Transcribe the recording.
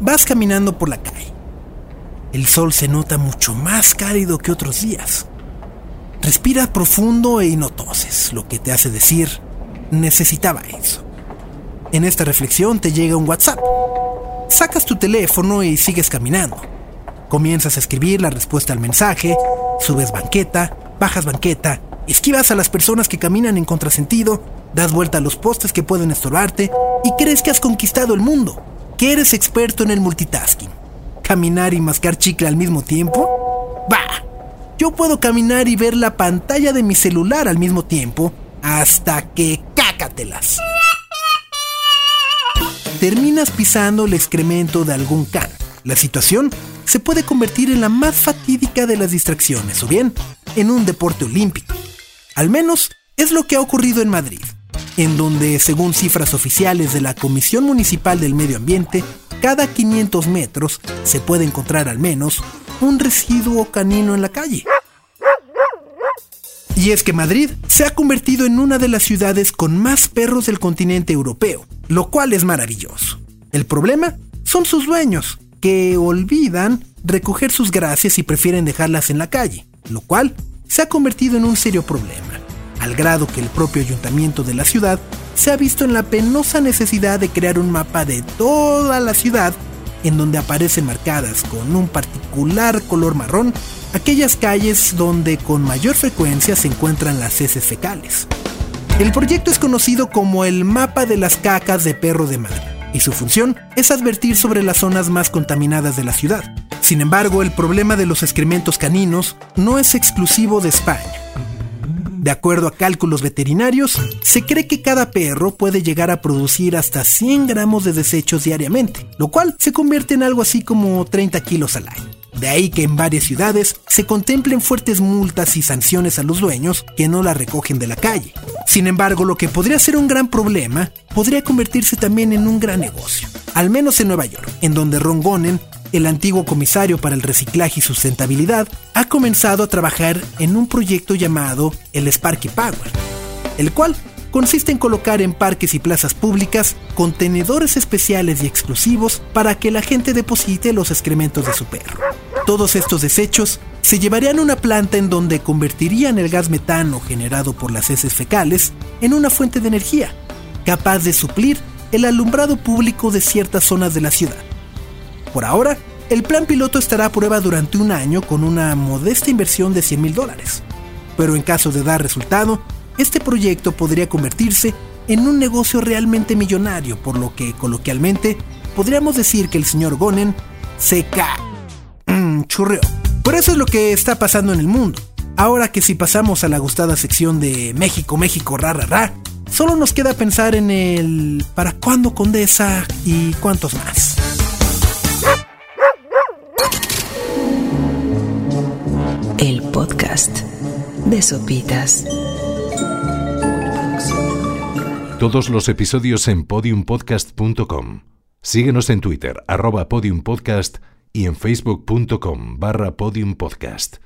Vas caminando por la calle. El sol se nota mucho más cálido que otros días. Respiras profundo y no lo que te hace decir, necesitaba eso. En esta reflexión te llega un WhatsApp. Sacas tu teléfono y sigues caminando. Comienzas a escribir la respuesta al mensaje, subes banqueta, bajas banqueta, esquivas a las personas que caminan en contrasentido, das vuelta a los postes que pueden estorbarte y crees que has conquistado el mundo, que eres experto en el multitasking. ¿Caminar y mascar chicle al mismo tiempo? ¡Bah! Yo puedo caminar y ver la pantalla de mi celular al mismo tiempo hasta que cácatelas. Terminas pisando el excremento de algún can. La situación se puede convertir en la más fatídica de las distracciones, o bien en un deporte olímpico. Al menos es lo que ha ocurrido en Madrid, en donde, según cifras oficiales de la Comisión Municipal del Medio Ambiente, cada 500 metros se puede encontrar al menos un residuo canino en la calle. Y es que Madrid se ha convertido en una de las ciudades con más perros del continente europeo, lo cual es maravilloso. El problema son sus dueños, que olvidan recoger sus gracias y prefieren dejarlas en la calle, lo cual se ha convertido en un serio problema, al grado que el propio ayuntamiento de la ciudad se ha visto en la penosa necesidad de crear un mapa de toda la ciudad en donde aparecen marcadas con un particular color marrón aquellas calles donde con mayor frecuencia se encuentran las heces fecales. El proyecto es conocido como el Mapa de las Cacas de Perro de Madrid y su función es advertir sobre las zonas más contaminadas de la ciudad. Sin embargo, el problema de los excrementos caninos no es exclusivo de España. De acuerdo a cálculos veterinarios, se cree que cada perro puede llegar a producir hasta 100 gramos de desechos diariamente, lo cual se convierte en algo así como 30 kilos al año. De ahí que en varias ciudades se contemplen fuertes multas y sanciones a los dueños que no la recogen de la calle. Sin embargo, lo que podría ser un gran problema podría convertirse también en un gran negocio, al menos en Nueva York, en donde Ron Gonen el antiguo comisario para el reciclaje y sustentabilidad, ha comenzado a trabajar en un proyecto llamado el Sparky Power, el cual consiste en colocar en parques y plazas públicas contenedores especiales y exclusivos para que la gente deposite los excrementos de su perro. Todos estos desechos se llevarían a una planta en donde convertirían el gas metano generado por las heces fecales en una fuente de energía, capaz de suplir el alumbrado público de ciertas zonas de la ciudad. Por ahora, el plan piloto estará a prueba durante un año con una modesta inversión de 100 mil dólares. Pero en caso de dar resultado, este proyecto podría convertirse en un negocio realmente millonario, por lo que coloquialmente podríamos decir que el señor Gonen se ca... Mmm, churreó. Por eso es lo que está pasando en el mundo. Ahora que si pasamos a la gustada sección de México, México, ra, ra, ra, solo nos queda pensar en el ¿para cuándo Condesa? y cuántos más. El podcast de Sopitas. Todos los episodios en podiumpodcast.com. Síguenos en Twitter, arroba podiumpodcast y en facebook.com barra podiumpodcast.